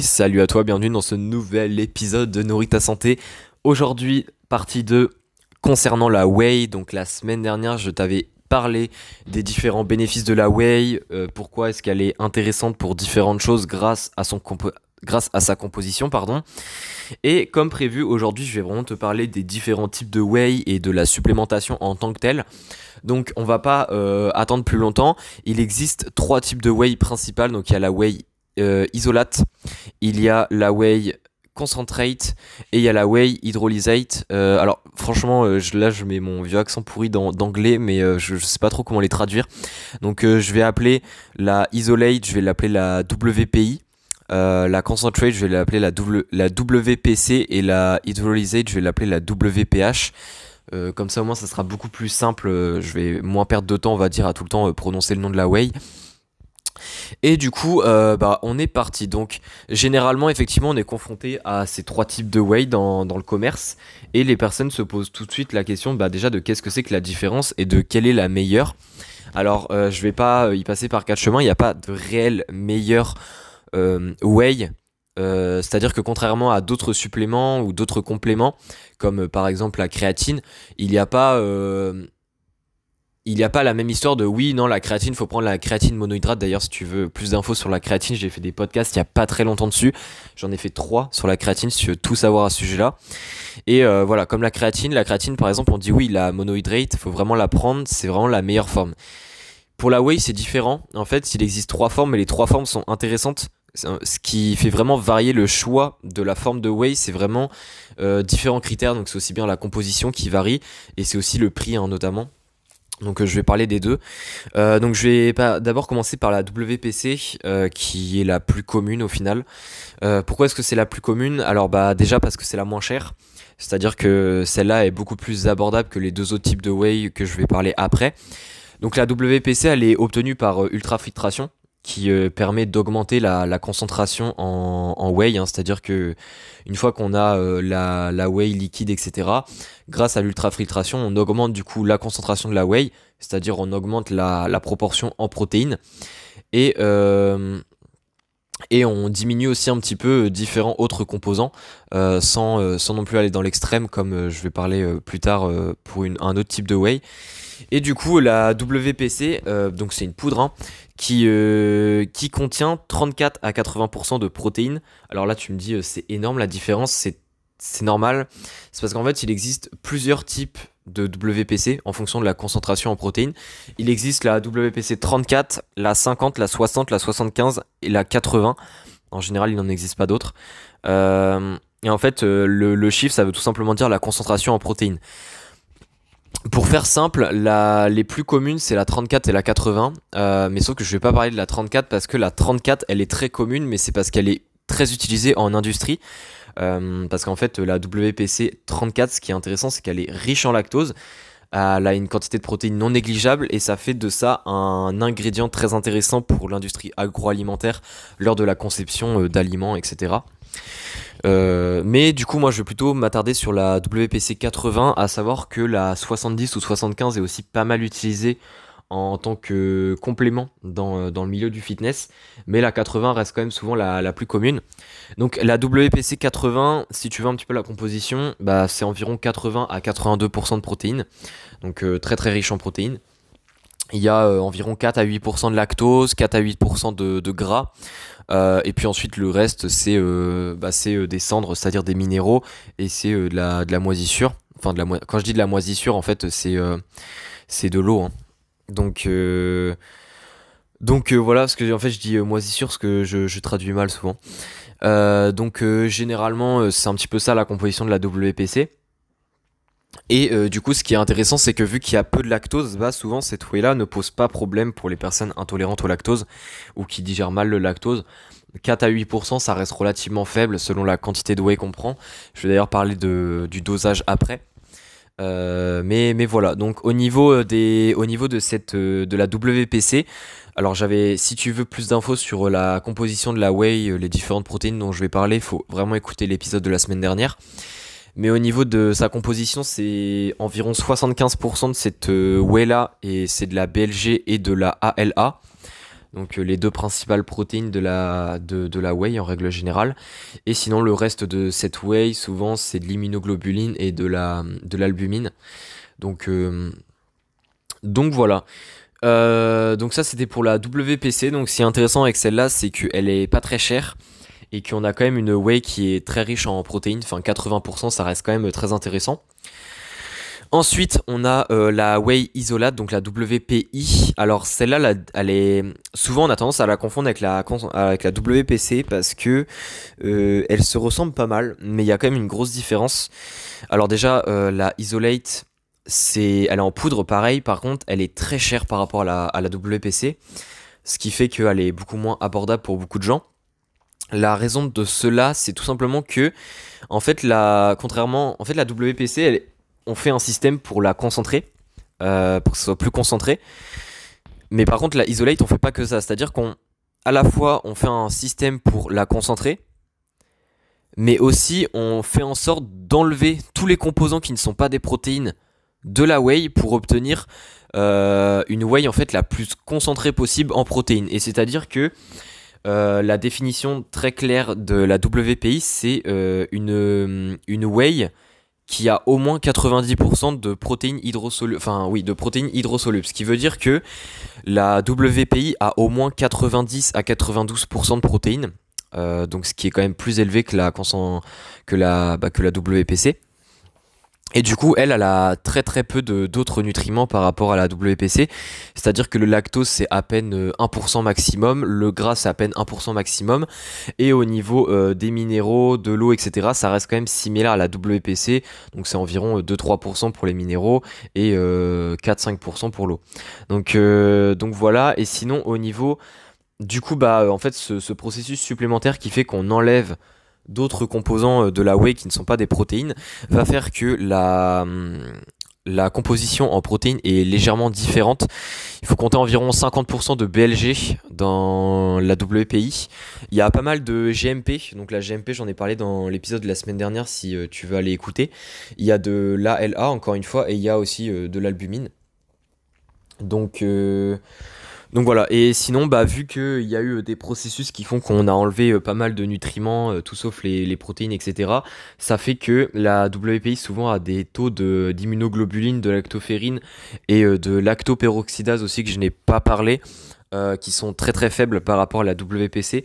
Salut à toi, bienvenue dans ce nouvel épisode de Nourrit ta santé. Aujourd'hui, partie 2 concernant la whey. Donc la semaine dernière, je t'avais parlé des différents bénéfices de la whey, euh, pourquoi est-ce qu'elle est intéressante pour différentes choses grâce à son grâce à sa composition, pardon. Et comme prévu, aujourd'hui, je vais vraiment te parler des différents types de whey et de la supplémentation en tant que telle. Donc, on va pas euh, attendre plus longtemps. Il existe trois types de whey principales. Donc, il y a la whey euh, isolate, il y a la whey concentrate et il y a la whey hydrolysate. Euh, alors franchement, euh, là je mets mon vieux accent pourri d'anglais, mais je, sais pas trop comment les traduire. Donc je vais appeler la isolate, je vais l'appeler la WPI. la concentrate, je vais l'appeler la, la WPC et la hydrolysate, je vais l'appeler la WPH. comme ça au moins ça sera beaucoup plus simple, je vais moins perdre de temps on va dire à tout le temps prononcer le nom de la whey. Et du coup, euh, bah, on est parti. Donc, généralement, effectivement, on est confronté à ces trois types de whey dans, le commerce. Et les personnes se posent tout de suite la question bah, déjà de qu'est-ce que c'est que la différence et de quelle est la meilleure. Alors, euh, je vais pas y passer par quatre chemins. Il n'y a pas de réel meilleur euh, whey. C'est-à-dire que contrairement à d'autres suppléments ou d'autres compléments, comme par exemple la créatine, il n'y a pas il n'y a pas la même histoire de oui, non, la créatine, faut prendre la créatine monohydrate. D'ailleurs, si tu veux plus d'infos sur la créatine, j'ai fait des podcasts il n'y a pas très longtemps dessus. J'en ai fait trois sur la créatine si tu veux tout savoir à ce sujet-là. Et euh, voilà, comme la créatine, la créatine, par exemple, on dit oui, la monohydrate, faut vraiment la prendre, c'est vraiment la meilleure forme. Pour la whey, c'est différent. En fait, il existe trois formes et les trois formes sont intéressantes. Ce qui fait vraiment varier le choix de la forme de whey, c'est vraiment euh, différents critères. Donc, c'est aussi bien la composition qui varie et c'est aussi le prix, hein, notamment. Donc euh, je vais parler des deux. Euh, donc je vais d'abord commencer par la WPC euh, qui est la plus commune au final. pourquoi est-ce que c'est la plus commune? Alors bah déjà parce que c'est la moins chère. C'est-à-dire que celle-là est beaucoup plus abordable que les deux autres types de whey que je vais parler après. Donc la WPC elle est obtenue par ultrafiltration qui euh, permet d'augmenter la, concentration en, whey, hein. c'est-à-dire que une fois qu'on a euh, la, whey liquide, etc., grâce à l'ultrafiltration, on augmente du coup la concentration de la whey, c'est-à-dire on augmente la, proportion en protéines, et, euh, et on diminue aussi un petit peu différents autres composants, sans, sans non plus aller dans l'extrême, comme je vais parler plus tard pour une, un autre type de whey. Et du coup, la WPC, donc c'est une poudre, hein, qui, euh, qui contient 34 à 80% de protéines. Alors là, tu me dis, euh, c'est énorme la différence, c'est, c'est normal. C'est parce qu'en fait, il existe plusieurs types de WPC en fonction de la concentration en protéines. Il existe la WPC 34, la 50, la 60, la 75 et la 80. En général, il n'en existe pas d'autres. Euh, et en fait, le, le chiffre, ça veut tout simplement dire la concentration en protéines. Pour faire simple, les plus communes c'est la 34 et la 80, euh, mais sauf que je vais pas parler de la 34 parce que la 34 elle est très commune, mais c'est parce qu'elle est très utilisée en industrie. Euh, parce qu'en fait la WPC 34, ce qui est intéressant, c'est qu'elle est riche en lactose. Elle a une quantité de protéines non négligeable et ça fait de ça un ingrédient très intéressant pour l'industrie agroalimentaire lors de la conception euh, d'aliments, etc. Euh, mais du coup, moi, je vais plutôt m'attarder sur la WPC 80, à savoir que la 70 ou 75 est aussi pas mal utilisée en tant que complément dans, euh, dans le milieu du fitness, mais la 80 reste quand même souvent la, plus commune. Donc la WPC 80, si tu veux un petit peu la composition, bah, c'est environ 80 à 82% de protéines, donc euh, très très riche en protéines. Il y a environ 4 à 8% de lactose, 4 à 8% de, gras. Euh, et puis ensuite, le reste, c'est euh, bah, euh, des cendres, c'est-à-dire des minéraux, et c'est de, la, moisissure. Quand je dis de la moisissure, en fait, c'est c'est de l'eau. Hein. Donc, donc voilà, parce que en fait, je dis moisissure parce que je, traduis mal souvent. donc, généralement, c'est un petit peu ça la composition de la WPC. Et euh, du coup, ce qui est intéressant, c'est que vu qu'il y a peu de lactose, bah, souvent cette whey-là ne pose pas problème pour les personnes intolérantes au lactose ou qui digèrent mal le lactose. 4 à 8%, ça reste relativement faible selon la quantité de whey qu'on prend. Je vais d'ailleurs parler du dosage après. Euh, mais, mais voilà, donc au niveau, euh, de, cette, de la WPC, alors j'avais, si tu veux plus d'infos sur la composition de la whey, les différentes protéines dont je vais parler, il faut vraiment écouter l'épisode de la semaine dernière. Mais au niveau de sa composition, c'est environ 75% de cette euh, whey là et c'est de la BLG et de la ALA. Donc les deux principales protéines de la, de, whey en règle générale. Et sinon le reste de cette whey, souvent c'est de l'immunoglobuline et de la de l'albumine. Donc donc voilà. donc ça c'était pour la WPC. Donc ce qui est intéressant avec celle-là, c'est qu'elle est pas très chère et qu'on a quand même une whey qui est très riche en protéines. Enfin 80%, ça reste quand même très intéressant. Ensuite, on a euh, la whey isolate, donc la WPI. Alors celle-là, elle est souvent on a tendance à la confondre avec la avec la WPC parce que euh, se ressemble pas mal, mais il y a quand même une grosse différence. Alors déjà, euh, la isolate, elle est en poudre pareil. Par contre, elle est très chère par rapport à la, WPC, ce qui fait qu'elle est beaucoup moins abordable pour beaucoup de gens. La raison de cela, c'est tout simplement que, en fait, la, contrairement, en fait, la WPC, elle, on fait un système pour la concentrer, euh, pour que ce soit plus concentré. Mais par contre, la isolate, on fait pas que ça. C'est-à-dire qu'on, à la fois, on fait un système pour la concentrer, mais aussi on fait en sorte d'enlever tous les composants qui ne sont pas des protéines de la whey pour obtenir euh, une whey en fait la plus concentrée possible en protéines. Et c'est-à-dire que euh, la définition très claire de la WPI, c'est une, une whey qui a au moins 90% de protéines hydrosolubles, ce qui veut dire que la WPI a au moins 90 à 92% de protéines, euh, donc ce qui est quand même plus élevé que la, que bah, que la WPC. Et du coup, elle, a très très peu d'autres nutriments par rapport à la WPC. C'est-à-dire que le lactose, c'est à peine 1% euh, maximum, le gras, c'est à peine 1% maximum. Et au niveau euh, des minéraux, de l'eau, etc., ça reste quand même similaire à la WPC. Donc c'est environ 2-3% euh, pour les minéraux et 4-5% pour l'eau. Donc, voilà. Et sinon, au niveau... Du coup, bah, en fait, ce processus supplémentaire qui fait qu'on enlève d'autres composants euh, de la whey qui ne sont pas des protéines va faire que la, hum, composition en protéines est légèrement différente. Il faut compter environ 50% de BLG dans la WPI. Il y a pas mal de GMP, donc la GMP j'en ai parlé dans l'épisode de la semaine dernière si euh, tu veux aller écouter. Il y a de l'ALA encore une fois et il y a aussi euh, de l'albumine. Donc donc voilà, et sinon, bah, vu qu'il y a eu euh, des processus qui font qu'on a enlevé euh, pas mal de nutriments, euh, tout sauf les, protéines, etc., ça fait que la WPI souvent a des taux d'immunoglobuline, de, lactoferrine et de lactoperoxydase aussi que je n'ai pas parlé, qui sont très très faibles par rapport à la WPC.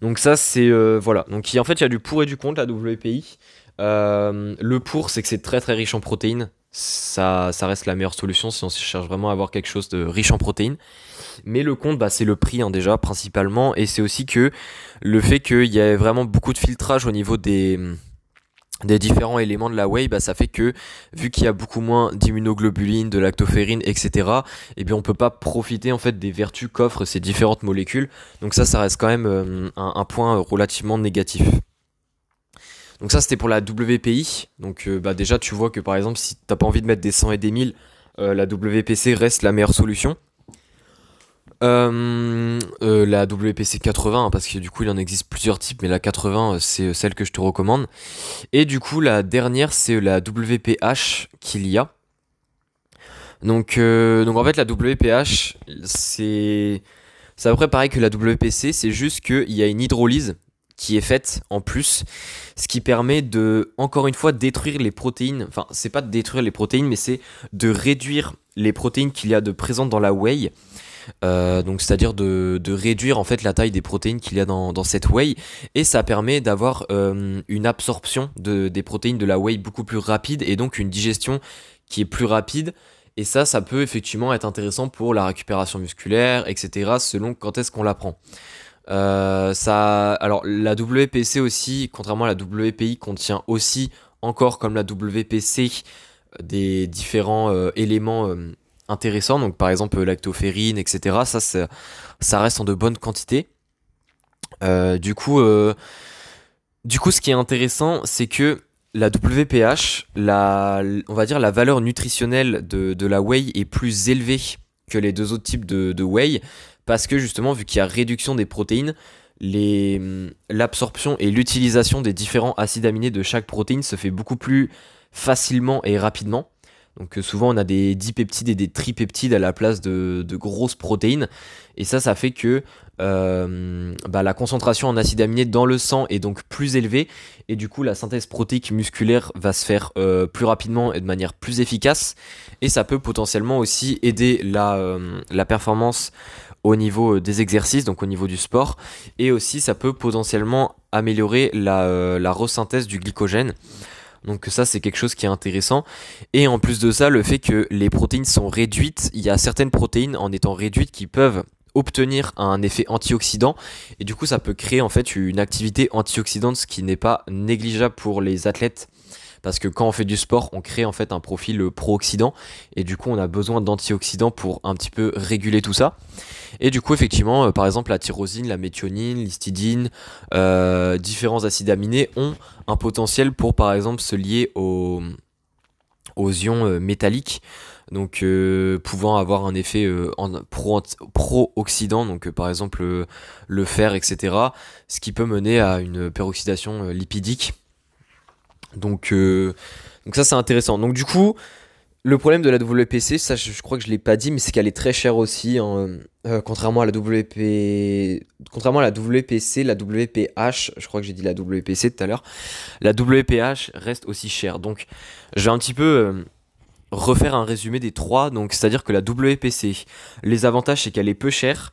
Donc ça c'est voilà, donc en fait il y a du pour et du contre la WPI. le pour c'est que c'est très très riche en protéines, ça, ça reste la meilleure solution si on cherche vraiment à avoir quelque chose de riche en protéines. Mais le compte, bah, c'est le prix hein, déjà principalement, et c'est aussi que le fait qu'il y ait vraiment beaucoup de filtrage au niveau des des différents éléments de la whey, bah, ça fait que vu qu'il y a beaucoup moins d'immunoglobuline, de lactoferrine, etc., eh bien on peut pas profiter en fait des vertus qu'offrent ces différentes molécules. Donc ça, ça reste quand même euh, un, point relativement négatif. Donc ça, c'était pour la WPI. Donc euh, bah, déjà, tu vois que par exemple, si t'as pas envie de mettre des 100 et des 1000, euh, la WPC reste la meilleure solution. Euh, la WPC 80 hein, parce que du coup il en existe plusieurs types mais la 80 euh, c'est celle que je te recommande et du coup la dernière c'est la WPH qu'il y a donc, donc en fait la WPH c'est c'est à peu près pareil que la WPC c'est juste qu'il y a une hydrolyse qui est faite en plus, ce qui permet de, encore une fois, détruire les protéines. Enfin, c'est pas de détruire les protéines, mais c'est de réduire les protéines qu'il y a de présentes dans la whey. Euh, donc c'est-à-dire de, réduire en fait la taille des protéines qu'il y a dans, cette whey. Et ça permet d'avoir euh, une absorption de, des protéines de la whey beaucoup plus rapide et donc une digestion qui est plus rapide. Et ça ça peut effectivement être intéressant pour la récupération musculaire etc selon quand est-ce qu'on la prend euh, ça, alors la WPC aussi, contrairement à la WPI, contient aussi encore comme la WPC des différents éléments intéressant Donc par exemple lactoferrine, etc. Ça, ça reste en de bonnes quantités. Euh, du coup, euh, du coup, ce qui est intéressant, c'est que la WPH, la, on va dire la valeur nutritionnelle de, la whey est plus élevée que les deux autres types de, de whey, parce que justement, vu qu'il y a réduction des protéines, l'absorption et l'utilisation des différents acides aminés de chaque protéine se fait beaucoup plus facilement et rapidement. Donc souvent on a des dipeptides et des tripeptides à la place de, de grosses protéines. Et ça, ça fait que euh, bah, la concentration en acides aminés dans le sang est donc plus élevée et du coup la synthèse protéique musculaire va se faire euh, plus rapidement et de manière plus efficace et ça peut potentiellement aussi aider la, euh, la performance au niveau des exercices, donc au niveau du sport, et aussi ça peut potentiellement améliorer la, la resynthèse du glycogène. Donc ça c'est quelque chose qui est intéressant. Et en plus de ça, le fait que les protéines sont réduites, il y a certaines protéines en étant réduites qui peuvent obtenir un effet antioxydant et du coup ça peut créer en fait une activité antioxydante ce qui n'est pas négligeable pour les athlètes parce que quand on fait du sport on crée en fait un profil pro-oxydant et du coup on a besoin d'antioxydants pour un petit peu réguler tout ça et du coup effectivement euh, par exemple la tyrosine, la méthionine, l'histidine, euh, différents acides aminés ont un potentiel pour par exemple se lier aux, ions euh, métalliques donc euh, pouvant avoir un effet euh, pro-oxydant, donc euh, par exemple le fer, etc. Ce qui peut mener à une peroxydation lipidique. Donc, donc ça c'est intéressant. Donc du coup, le problème de la WPC, ça je, crois que je l'ai pas dit, mais c'est qu'elle est très chère aussi. Hein, contrairement à la WP, contrairement à la WPC, la WPH, je crois que j'ai dit la WPC tout à l'heure, la WPH reste aussi chère. Donc, j'ai un petit peu refaire un résumé des trois. Donc, c'est-à-dire que la WPC, les avantages, c'est qu'elle est peu chère.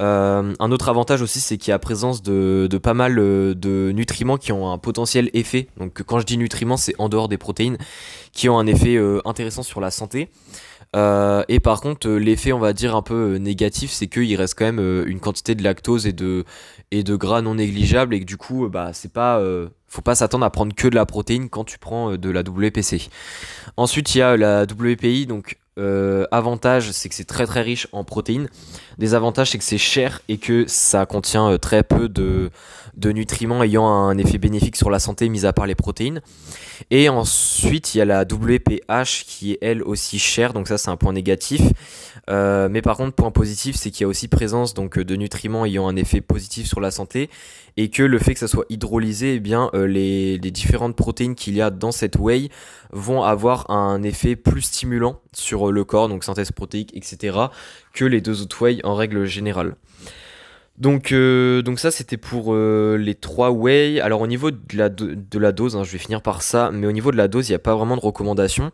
Euh, un autre avantage aussi, c'est qu'il y a présence de, pas mal euh, de nutriments qui ont un potentiel effet. Donc, quand je dis nutriments, c'est en dehors des protéines, qui ont un effet euh, intéressant sur la santé. et par contre, l'effet, on va dire, un peu négatif, c'est qu'il reste quand même une quantité de lactose et de, gras non négligeable et que du coup, bah, c'est pas faut pas s'attendre à prendre que de la protéine quand tu prends de la WPC. Ensuite, il y a la WPI, donc euh, avantage, c'est que c'est très très riche en protéines. Désavantage, c'est que c'est cher et que ça contient euh, très peu de, nutriments ayant un effet bénéfique sur la santé, mis à part les protéines. Et ensuite, il y a la WPH qui est elle aussi chère, donc ça c'est un point négatif. Euh, mais par contre, point positif, c'est qu'il y a aussi présence donc de nutriments ayant un effet positif sur la santé et que le fait que ça soit hydrolysé, eh bien les, les, différentes protéines qu'il y a dans cette whey vont avoir un effet plus stimulant sur le corps, donc synthèse protéique, etc., que les deux autres whey en règle générale. Donc, euh, donc ça c'était pour euh, les trois whey. Alors au niveau de la, dose, hein, je vais finir par ça, mais au niveau de la dose, il n'y a pas vraiment de recommandation.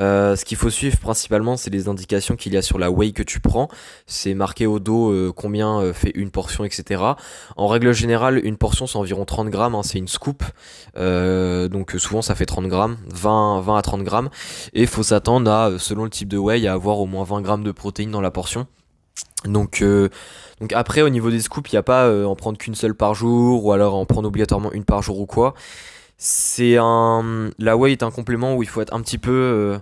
Euh, ce qu'il faut suivre principalement, c'est les indications qu'il y a sur la whey que tu prends. C'est marqué au dos combien fait une portion, etc. En règle générale, une portion c'est environ 30 grammes, hein, c'est une scoop. donc souvent ça fait 30 grammes, 20, 20 à 30 grammes. Et il faut s'attendre à, selon le type de whey, à avoir au moins 20 grammes de protéines dans la portion. Donc, euh, donc après au niveau des scoops, il n'y a pas euh, en prendre qu'une seule par jour ou alors en prendre obligatoirement une par jour ou quoi. C'est un la whey est un complément où il faut être un petit peu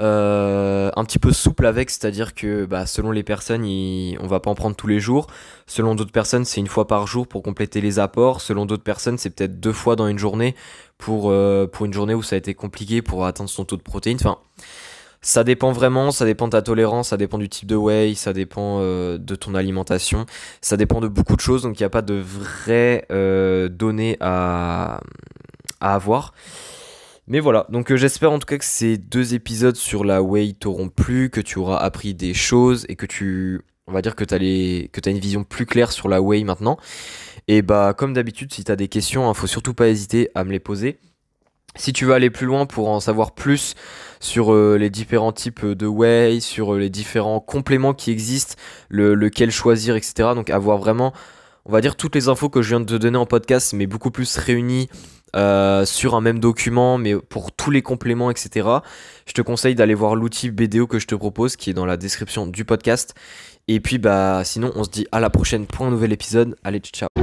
euh, un petit peu souple avec, c'est-à-dire que bah, selon les personnes, il, on va pas en prendre tous les jours. Selon d'autres personnes, c'est une fois par jour pour compléter les apports. Selon d'autres personnes, c'est peut-être deux fois dans une journée pour pour une journée où ça a été compliqué pour atteindre son taux de protéines. Enfin, ça dépend vraiment, ça dépend de ta tolérance, ça dépend du type de whey, ça dépend euh, de ton alimentation, ça dépend de beaucoup de choses, donc il n'y a pas de vraies euh, données à, à avoir. Mais voilà, donc euh, j'espère en tout cas que ces deux épisodes sur la whey t'auront plu, que tu auras appris des choses et que tu, on va dire que as, as une vision plus claire sur la whey maintenant. Et bah comme d'habitude, si tu as des questions, hein, faut surtout pas hésiter à me les poser. Si tu veux aller plus loin pour en savoir plus sur euh, les différents types de whey, sur euh, les différents compléments qui existent, lequel choisir, etc. Donc avoir vraiment, on va dire, toutes les infos que je viens de te donner en podcast, mais beaucoup plus réunies euh, sur un même document, mais pour tous les compléments, etc. Je te conseille d'aller voir l'outil BDO que je te propose, qui est dans la description du podcast. Et puis bah sinon, on se dit à la prochaine pour un nouvel épisode. Allez, ciao